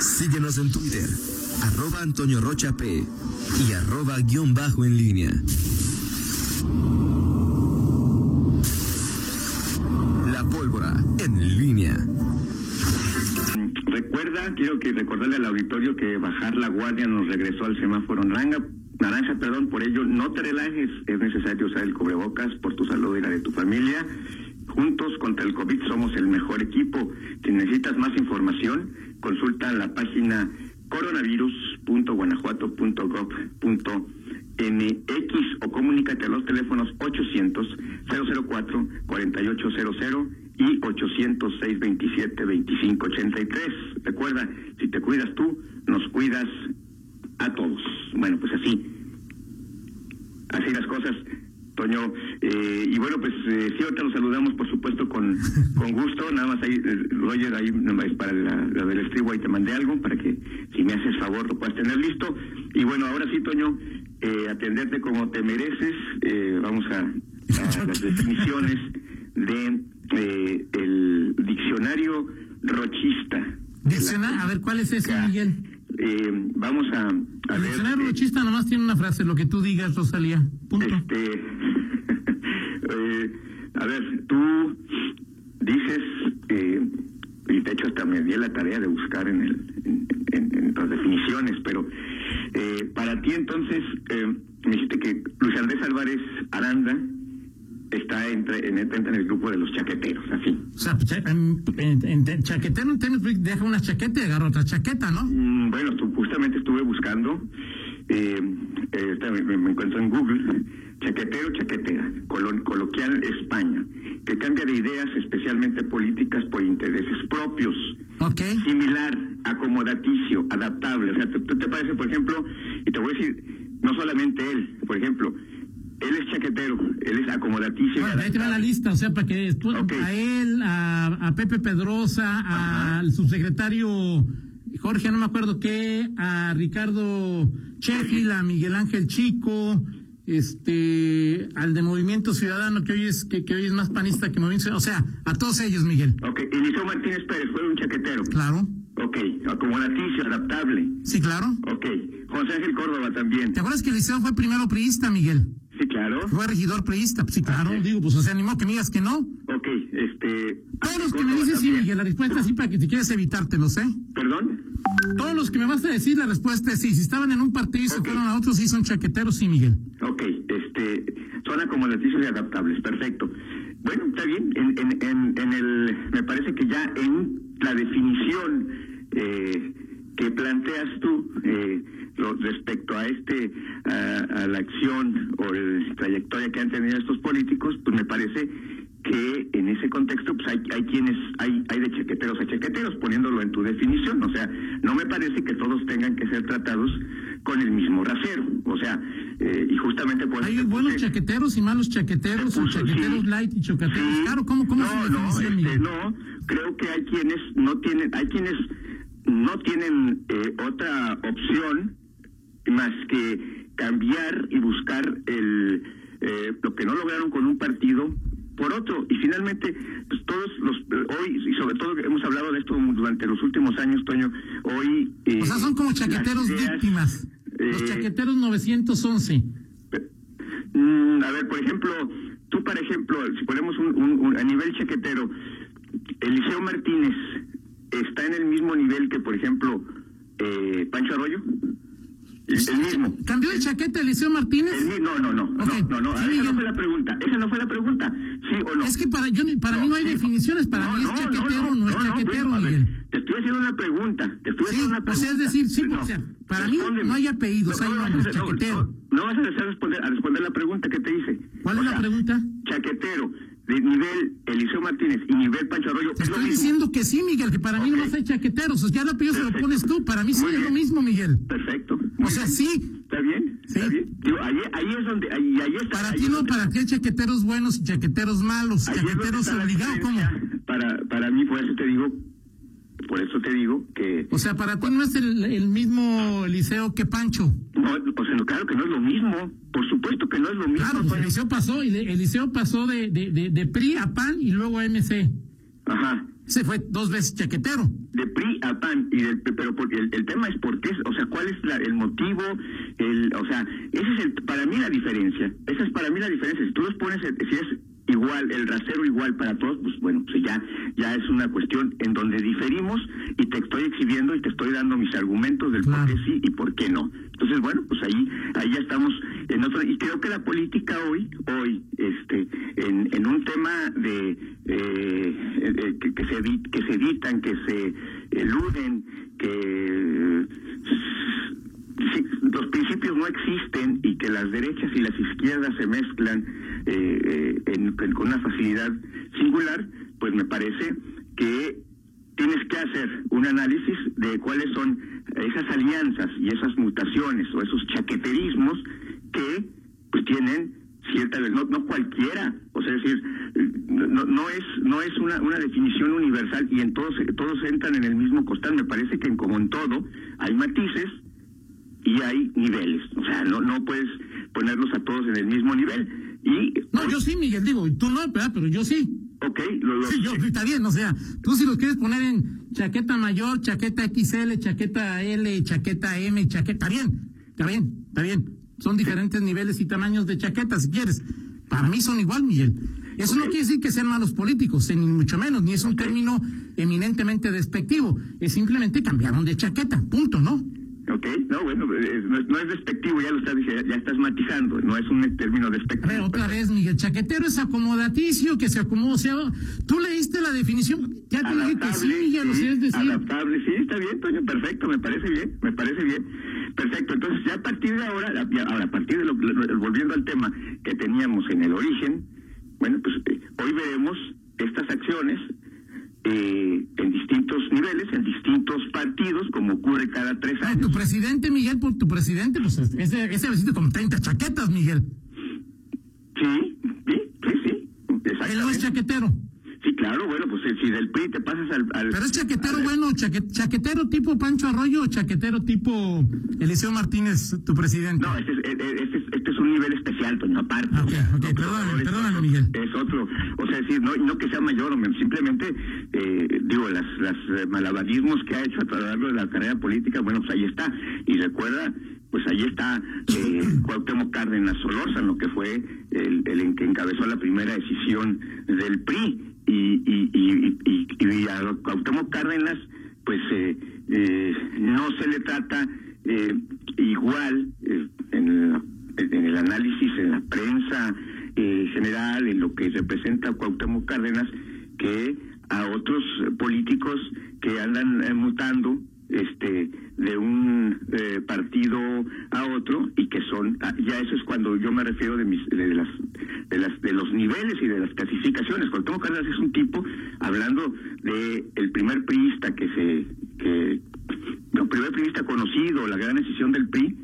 Síguenos en Twitter, arroba Antonio Rocha P y arroba guion bajo en línea. La pólvora en línea. Recuerda, quiero que recordarle al auditorio que bajar la guardia nos regresó al semáforo naranja, naranja, perdón, por ello no te relajes, es necesario usar el cubrebocas por tu salud y la de tu familia. Juntos contra el COVID somos el mejor equipo. Si necesitas más información, consulta la página coronavirus.guanajuato.gov.mx o comunícate a los teléfonos 800-004-4800 y 800-627-2583. Recuerda, si te cuidas tú, nos cuidas a todos. Bueno, pues así. Así las cosas. Toño, eh, y bueno, pues eh, sí, ahorita los saludamos, por supuesto, con, con gusto. Nada más ahí, eh, Roger, ahí es para la, la, del estribo, ahí te mandé algo para que, si me haces favor, lo puedas tener listo. Y bueno, ahora sí, Toño, eh, atenderte como te mereces. Eh, vamos a, a las definiciones de el diccionario rochista. Diccionario, a ver, ¿cuál es ese, Miguel? Eh, vamos a, a el ver. diccionario rochista nomás tiene una frase, lo que tú digas, Rosalía. Punto. Este, eh, a ver, tú dices, eh, y de hecho hasta me di la tarea de buscar en, el, en, en, en las definiciones, pero eh, para ti entonces eh, me dijiste que Luis Andrés Álvarez Aranda está entre, en, entra en el grupo de los chaqueteros, así. O sea, en- chaquetero en tenis, deja una chaqueta y agarra otra chaqueta, ¿no? Mm, Bueno, tú, justamente estuve buscando, eh, eh, me, me encuentro en Google, chaquetero, chaquetera, colo- coloquial España, que cambia de ideas, especialmente políticas, por intereses propios. Ok. Similar, acomodaticio, adaptable. O sea, ¿tú, te parece, por ejemplo, y te voy a decir, no solamente él, por ejemplo, él es chaquetero, él es acomodaticio. Bueno, ahí te va la lista, o sea, para que tú- Ok. a él, a, a Pepe Pedrosa, al subsecretario Jorge, no me acuerdo qué, a Ricardo Sheffield, a Miguel Ángel Chico, este, al de Movimiento Ciudadano, que hoy es, que, que hoy es más panista que Movimiento Ciudadano, o sea, a todos ellos, Miguel. Ok, Eliseo Martínez Pérez fue un chaquetero. Claro, Ok, acomodaticio, adaptable. sí, claro. Ok, José Ángel Córdoba también. ¿Te acuerdas que Eliseo fue primero priista, Miguel? Sí, claro. Fue regidor priista, sí, claro, digo, pues o sea, ni modo que me digas que no. Ok, este... Todos los que me dices sí. Miguel, la respuesta es sí para que si quieres evitártelos, ¿eh? Todos los que me vas a decir, la respuesta es sí. Si estaban en un partido y se fueron a otros, sí son chaqueteros, sí, Miguel. Ok, este... Son acomodaticios y adaptables, perfecto. Bueno, está bien. En, en, en, en el... Me parece que ya en la definición eh, que planteas tú eh, lo- respecto a este a, a la acción o la trayectoria que han tenido estos políticos, pues me parece ese contexto pues hay, hay quienes hay hay de chaqueteros a chaqueteros poniéndolo en tu definición o sea no me parece que todos tengan que ser tratados con el mismo rasero o sea eh, y justamente por Hay buenos puse- chaqueteros y malos chaqueteros, te o puso, chaqueteros sí. light y chocateros. Sí. Claro, ¿cómo, no, no, este, no, creo que hay quienes no tienen, hay quienes no tienen eh, otra opción más que cambiar y buscar el eh, lo que no lograron con un partido por otro y finalmente pues todos los hoy y sobre todo hemos hablado de esto durante los últimos años Toño hoy eh, O sea, son como chaqueteros ideas, víctimas. Los eh, chaqueteros 911. Mm, a ver, por ejemplo, tú, por ejemplo, si ponemos un, un- un- a nivel chaquetero, Eliseo Martínez está en el mismo nivel que, por ejemplo, eh, Pancho Arroyo. El, mismo. ¿Cambió de chaqueta Eliseo Martínez? El no, no, no, Ok. no, no, no, Sí, esa Miguel. no fue la pregunta, esa no fue la pregunta, sí o no. Es que para, yo, para mí no hay sí. definiciones. Para No, mí es no, chaquetero, no, es chaquetero, a ver, Miguel. te estoy haciendo una pregunta, te estoy Sí, haciendo una o pregunta. sea, es decir, sí, No, o sea, para mí no hay apellidos, hay nombres, no, chaquetero. No, no vas a hacer responder, a responder la pregunta que te hice. ¿Cuál O es la sea, pregunta? Chaquetero, de nivel Eliseo Martínez y nivel Pancho Arroyo. Te es estoy diciendo que sí, Miguel, que para mí Ok. no hay chaqueteros. O sea, ya el apellido se lo pones tú. Para mí sí es lo mismo, Miguel. Perfecto. O sea, sí. ¿Está bien? ¿Está Sí. bien? Digo, ahí, ahí es donde, ahí, ahí está. Para ti no, donde- para ti hay chaqueteros buenos y chaqueteros malos. ahí Chaqueteros obligados, ¿cómo? Para, para mí, por eso te digo, por eso te digo que... O sea, para ti no es el, el mismo Eliseo que Pancho. No, o sea, no, claro que no es lo mismo. Por supuesto que no es lo mismo. Claro, pues Toño. Eliseo pasó, y de- Eliseo pasó de, de, de, de PRI a PAN y luego a MC. Ajá. Se fue dos veces chaquetero. De PRI a PAN, y del, pero porque el, tema es por qué, o sea, cuál es la, el motivo, el, o sea, ese es el, para mí la diferencia. Esa es para mí la diferencia. Si tú los pones, si es igual, el rasero igual para todos, pues bueno, pues ya, ya es una cuestión en donde diferimos y te estoy exhibiendo y te estoy dando mis argumentos del por qué sí y por qué no. Entonces, bueno, pues ahí, ahí ya estamos en otro, y creo que la política hoy, hoy, este, en, en un tema de eh, que, que, se que se evitan, que se eluden, que si los principios no existen y que las derechas y las izquierdas se mezclan eh, en, con una facilidad singular, pues me parece que tienes que hacer un análisis de cuáles son esas alianzas y esas mutaciones o esos chaqueterismos que pues tienen cierta no, no cualquiera. O sea es decir no, no es no es una, una definición universal y en todos todos entran en el mismo costal. Me parece que en, como en todo hay matices y hay niveles. O sea no no puedes ponerlos a todos en el mismo nivel y no yo sí Miguel digo tú no pero yo sí Ok, lo, sí, yo, está bien, o sea, tú si lo quieres poner en chaqueta mayor, chaqueta XL, chaqueta L, chaqueta M, chaqueta, bien, está bien, está bien. Son diferentes niveles y tamaños de chaquetas, si quieres. Para mí son igual, Miguel. Eso no quiere decir que sean malos políticos, ni mucho menos, ni es un término eminentemente despectivo. Es simplemente cambiaron de chaqueta, punto, ¿no? Ok, no, bueno, no, es despectivo, ya lo estás ya estás matizando, no es un término despectivo. Pero otra vez, Miguel, chaquetero es acomodaticio, que se acomoda, o sea, tú leíste la definición, ya te dije que sí, Miguel, sí, lo decir. Adaptable, sí, está bien, Toño, perfecto, me parece bien, me parece bien. Perfecto, entonces ya a partir de ahora, ahora a partir de lo, volviendo al tema que teníamos en el origen, bueno, pues eh, hoy veremos estas acciones eh, en distintos niveles, en distintos partidos, como ocurre cada tres años. tu presidente, Miguel, por tu presidente, pues ese, ese besito con 30 chaquetas, Miguel. Sí, sí, sí, sí. Él no es chaquetero. Sí, claro, bueno, pues si del PRI te pasas al... Pero es chaquetero bueno, chaquetero tipo Pancho Arroyo o chaquetero tipo Eliseo Martínez, tu presidente. No, este es, este es, este es un nivel especial, Toño, aparte. Ok, ok, perdóname, perdóname, Miguel. Es otro, o sea, decir, no, no que sea mayor o menos, simplemente, eh, digo, las, las eh, malabarismos que ha hecho a través de la carrera política, bueno, pues ahí está. Y recuerda pues ahí está eh, Cuauhtémoc Cárdenas Solórzano, que fue el, el que encabezó la primera decisión del PRI y, y, y, y, a Cuauhtémoc Cárdenas pues eh, eh, no se le trata eh, igual eh, en, en, el análisis en la prensa eh, general en lo que representa Cuauhtémoc Cárdenas que a otros políticos que andan mutando este de un eh, partido a otro y que son ah, ya eso es cuando yo me refiero de mis de las de las de los niveles y de las clasificaciones. Cuauhtémoc Cárdenas es un tipo hablando de el primer priista que se que el primer priista conocido la gran decisión del PRI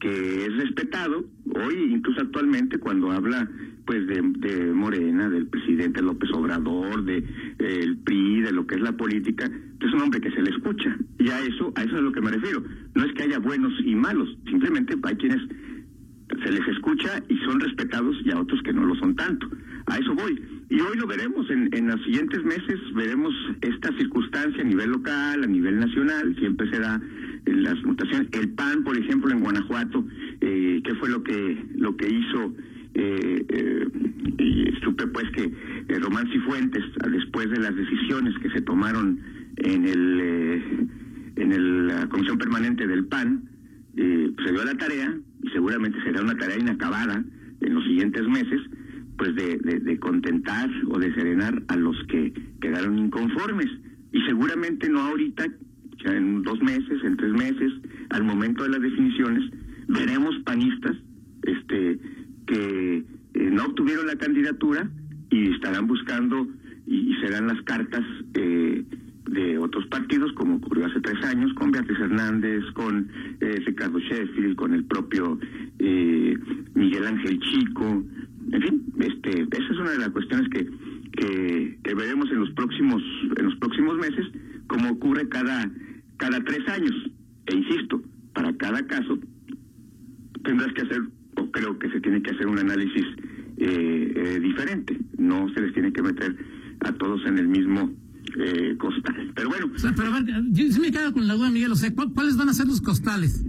que es respetado hoy incluso actualmente cuando habla pues de, Morena del presidente López Obrador de el PRI de lo que es la política es un hombre que se le escucha. Y a eso a eso es a lo que me refiero. No es que haya buenos y malos. Simplemente hay quienes se les escucha y son respetados y a otros que no lo son tanto. A eso voy. Y hoy lo veremos en, en los siguientes meses. Veremos esta circunstancia a nivel local a nivel nacional. Siempre se da en las mutaciones. El PAN por ejemplo en Guanajuato eh, qué fue lo que lo que hizo eh, eh, y supe pues que Román Cifuentes después de las decisiones que se tomaron en el eh, en el, la comisión permanente del PAN eh, se dio la tarea y seguramente será una tarea inacabada en los siguientes meses pues de, de, de contentar o de serenar a los que quedaron inconformes. Y seguramente no ahorita ya en dos meses en tres meses al momento de las definiciones veremos panistas este que eh, no obtuvieron la candidatura y estarán buscando y, serán las cartas eh, de otros partidos, como ocurrió hace tres años con Beatriz Hernández, con eh, Ricardo Sheffield, con el propio eh, Miguel Ángel Chico, en fin, este, esa es una de las cuestiones que, que, que, veremos en los próximos, en los próximos meses, como ocurre cada, cada tres años. E insisto, para cada caso tendrás que hacer, o creo que se tiene que hacer un análisis eh, eh, diferente, no se les tiene que meter a todos en el mismo eh, costal. Pero bueno. O sea, pero a ver, yo sí me quedo con la duda, Miguel. O sea, ¿cu- ¿cuáles van a ser los costales?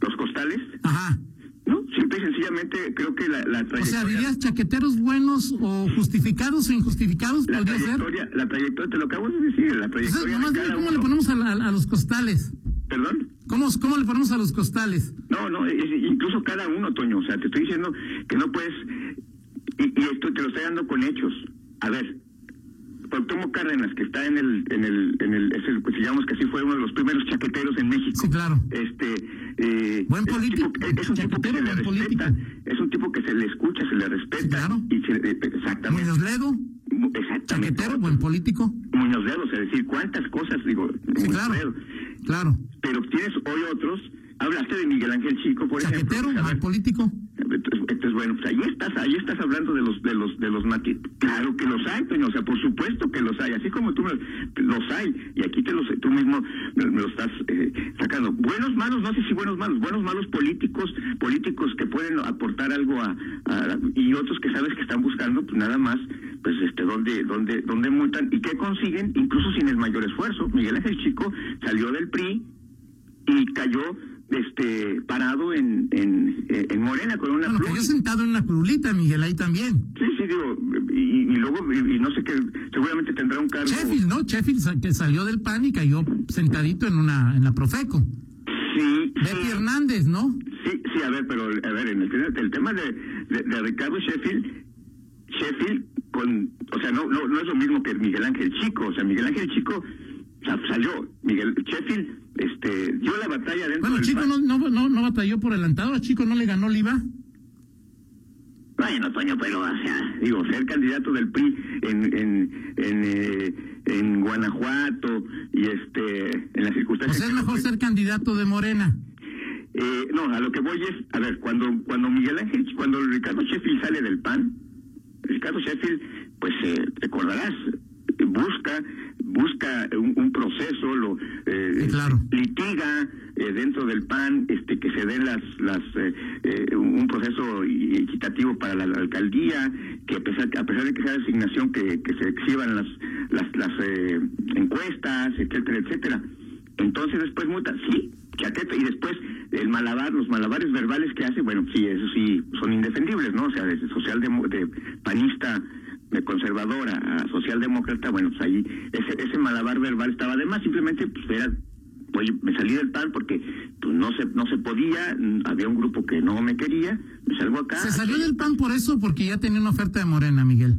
Los costales, Ajá. ¿no? Simple y sencillamente creo que la, la O trayectoria... sea, dirías chaqueteros buenos o justificados o injustificados, la podría ser. trayectoria, la trayectoria, te lo acabo de decir, la O sea, trayectoria nomás de dime cada cómo le ponemos a, la- a los costales. ¿Perdón? ¿Cómo, ¿Cómo le ponemos a los costales? No, no, es- incluso cada uno, Toño. O sea, te estoy diciendo que no puedes. Y, y esto te lo estoy dando con hechos. A ver, Cuauhtémoc Cárdenas, que está en el. En el, en el es el pues, digamos que así fue uno de los primeros chaqueteros en México. Sí, claro. Este. Eh, Buen político, es un tipo que se le buen respeta. político. Es un tipo que se le escucha, se le respeta. Sí, claro. Y se, eh, exactamente. Muñoz Ledo, Exactamente. chaquetero, buen político. Muñoz Ledo, o sea, decir, cuántas cosas, digo. Sí, Muñoz claro. Ledo. Claro. Pero tienes hoy otros. Hablaste de Miguel Ángel Chico, por Chaquetero, ejemplo. A ver, mal político. Entonces, bueno, pues ahí estás, ahí estás hablando de los de los de los matices. Claro que los hay, Toño, o sea, por supuesto que los hay, así como tú los hay y aquí te los tú mismo me, me lo estás eh, sacando. Buenos malos, no sé si buenos malos, buenos malos políticos, políticos que pueden aportar algo a, a- y otros que sabes que están buscando pues nada más pues este dónde dónde dónde multan y qué consiguen incluso sin el mayor esfuerzo. Miguel Ángel Chico salió del PRI y cayó este parado en, en, en Morena con una Bueno, cayó sentado en una curulita, Miguel, ahí también. Sí, sí, digo, y, y luego, y, y no sé qué, seguramente tendrá un cargo. Sheffield, ¿no? Sheffield que salió del PAN y cayó sentadito en una en la Profeco. Sí, Betty sí, Hernández, ¿no? sí, sí, a ver, pero, a ver, en el, el tema de, de, de Ricardo Sheffield, Sheffield, con, o sea, no, no, no es lo mismo que Miguel Ángel Chico, o sea, Miguel Ángel Chico salió, Miguel Sheffield, este, dio la batalla dentro Bueno, del Chico no, no, no, no batalló por adelantado, a Chico no le ganó Oliva. Bueno, Toño, pero, o sea, digo, ser candidato del PRI en, en, en, eh, en Guanajuato y este, en las circunstancias. sea, es que- mejor ser candidato de Morena. Eh, no, a lo que voy es, a ver, cuando cuando Miguel Ángel, cuando Ricardo Sheffield sale del PAN, Ricardo Sheffield, pues eh, recordarás, busca busca un, un proceso, lo eh, Sí, claro. litiga eh, dentro del PAN, este que se den las las eh, eh, un proceso equitativo para la, la alcaldía, que a pesar a pesar de que sea designación que, que se exhiban las las las eh, encuestas, etcétera, etcétera. Entonces después multa, sí, chaqueta, y después el malabar, los malabares verbales que hace, bueno, sí, eso sí, son indefendibles, ¿no? O sea, desde socialdemo de panista de conservadora a socialdemócrata, bueno, pues ahí ese, ese malabar verbal estaba de más, simplemente pues era, oye, me salí del PAN porque pues no se, no se podía, había un grupo que no me quería, me salgo acá. Se salió del PAN por eso, porque ya tenía una oferta de Morena, Miguel.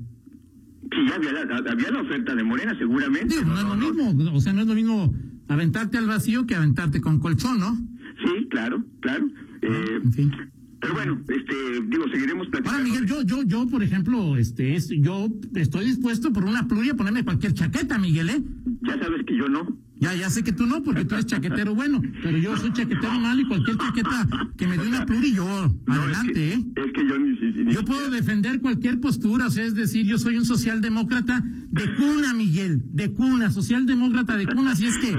Sí, ya había la, había la oferta de Morena, seguramente. Digo, no es lo mismo, o sea, no es lo mismo aventarte al vacío que aventarte con colchón, ¿no? Sí, claro, claro. Eh, En fin. Pero bueno, este, digo, seguiremos platicando. Ahora, Miguel, yo, yo, yo, por ejemplo, este, es, yo estoy dispuesto por una pluria a ponerme cualquier chaqueta, Miguel, ¿eh? Ya sabes que yo no. Ya, ya sé que tú no, porque tú eres chaquetero bueno, pero yo soy chaquetero malo y cualquier chaqueta que me dé una pluria, yo, No, adelante, es ¿eh? Es que yo ni, ni- ni Yo puedo defender cualquier postura, o sea, es decir, yo soy un socialdemócrata de cuna, Miguel, de cuna, socialdemócrata de cuna, así es que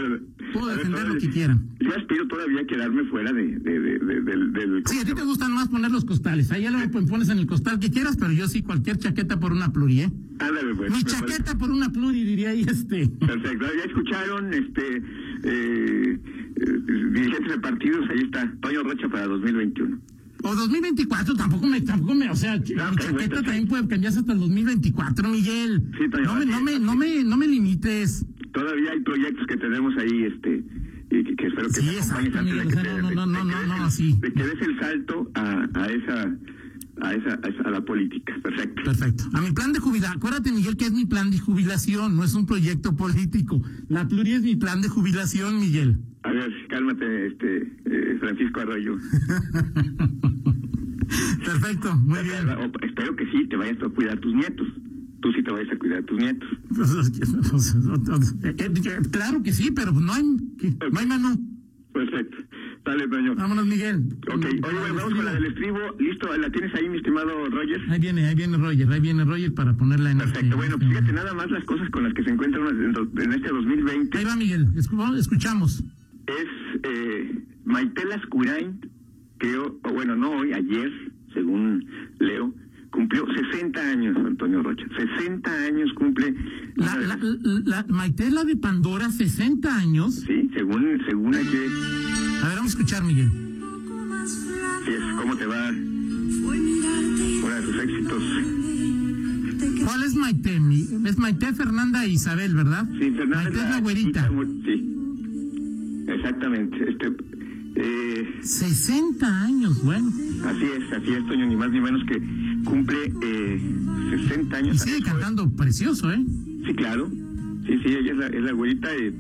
puedo defender lo que quieran. Yo aspiro todavía a quedarme fuera de, de, de- de- del... del- Sí, a ti te gustan más poner los costales, ahí ya lo pones en el costal que quieras, pero yo sí cualquier chaqueta por una pluria, ¿eh? Ándale, pues. Mi chaqueta por una pluria, diría ahí este. Perfecto. Ya escucharon, este, eh, dirigentes de partidos, ahí está, Toño Rocha para 2021. O 2024, tampoco me, tampoco me, o sea, No, mi chaqueta también puede cambiarse hasta el 2024, Miguel. Sí, no, me, no, me, no, me, no me limites. Todavía hay proyectos que tenemos ahí, este, y que, que espero que Sí, exacto, que o sea, te- no, no, no, no, des no, de que des el salto a, a esa a esa, a esa- a la política. Perfecto. Perfecto. A mi plan de jubilación, acuérdate, Miguel, que es mi plan de jubilación, no es un proyecto político. La pluria es mi plan de jubilación, Miguel. A ver, cálmate, este, eh, Francisco Arroyo. Perfecto, muy bien. Espero que sí, te vayas a cuidar tus nietos. Tú sí te vayas a cuidar a tus nietos. Eh, eh, Claro que sí, pero no hay, no hay menú. Perfecto. Dale, Toño. Vámonos, Miguel. Ok, oye, bueno, vamos con la del estribo. Listo, ¿la tienes ahí, mi estimado Roger? Ahí viene, ahí viene Roger, ahí viene Roger para ponerla en Perfecto, este- bueno, fíjate nada más las cosas con las que se encuentran en este 2020. Ahí va Miguel, Escu- escuchamos. es eh, Maite Lascurain, que, o o bueno, no hoy, ayer, según leo, cumplió 60 años, Antonio Rocha. 60 años cumple. La, la, la, Maite la de Pandora, 60 años. Sí, según, según aquí. A ver, vamos a escuchar, Miguel. Sí, es, ¿cómo te va? Uno de tus éxitos. ¿Cuál es Maite? Es Maite Fernanda e Isabel, ¿verdad? Sí, Fernanda. Maite es la güerita. Sí, exactamente. Este, eh, 60 años, bueno. Así es, así es, Toño, ni más ni menos que cumple eh, 60 años. Y sigue cantando precioso, ¿eh? Sí, claro. Sí, sí, ella es la, es la güerita. Eh,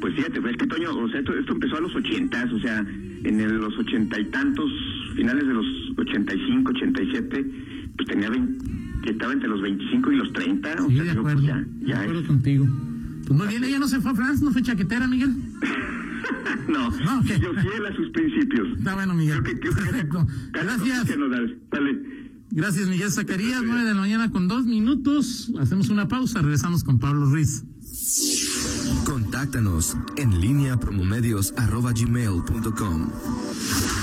pues fíjate, es que Toño, o sea, esto, esto empezó a los 80, o sea, en el, los ochenta y tantos, finales de los 85, 87, pues tenía 20, que estaba entre los 25 y los 30. Sí, o sea, de acuerdo, pues ya, ya de acuerdo contigo. Pues muy bien, ella no se fue a Francia, no fue chaquetera, Miguel. no, no okay. yo fiel a sus principios. Está bueno, Miguel. Creo que, creo Perfecto. Que, Gracias. Que nos Dale. Gracias, Miguel Zacarías. Nueve de la mañana con dos minutos. Hacemos una pausa. Regresamos con Pablo Ruiz. Contáctanos en línea promomedios